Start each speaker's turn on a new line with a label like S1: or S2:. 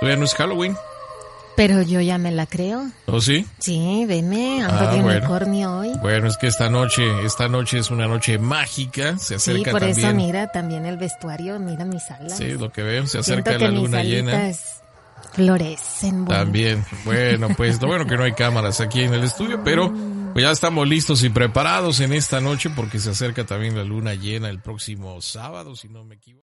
S1: Todavía no es Halloween.
S2: Pero yo ya me la creo.
S1: ¿Oh, sí?
S2: Sí, veme, ando
S1: Ah,
S2: de
S1: bueno.
S2: unicornio hoy.
S1: Bueno, es que esta noche, esta noche es una noche mágica. Se
S2: Sí,
S1: acerca
S2: por
S1: también.
S2: eso mira también el vestuario, mira mis alas.
S1: Sí, lo que veo, se
S2: Siento
S1: acerca
S2: que
S1: la
S2: mis
S1: luna llena.
S2: alitas florecen. bueno.
S1: También. Bueno, pues lo bueno que no hay cámaras aquí en el estudio, pero pues ya estamos listos y preparados en esta noche porque se acerca también la luna llena el próximo sábado, si no me equivoco.